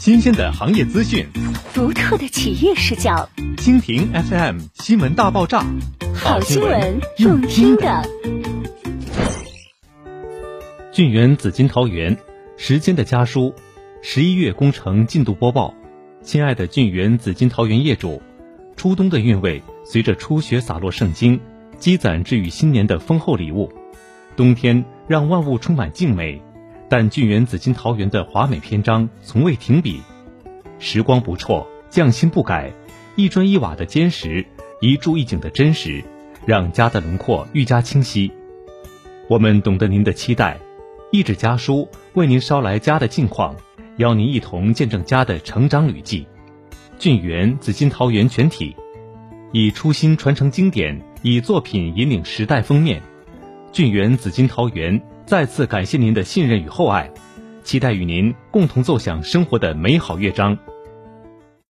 新鲜的行业资讯，独特的企业视角，蜻蜓 FM 新闻大爆炸，好新闻用听的。俊源紫金桃园，时间的家书，十一月工程进度播报。亲爱的俊源紫金桃园业主，初冬的韵味随着初雪洒落圣经，积攒至于新年的丰厚礼物。冬天让万物充满静美。但俊园紫金桃园的华美篇章从未停笔，时光不辍，匠心不改，一砖一瓦的坚实，一柱一景的真实，让家的轮廓愈加清晰。我们懂得您的期待，一纸家书为您捎来家的近况，邀您一同见证家的成长旅迹。俊园紫金桃园全体，以初心传承经典，以作品引领时代封面。俊园紫金桃园。再次感谢您的信任与厚爱，期待与您共同奏响生活的美好乐章。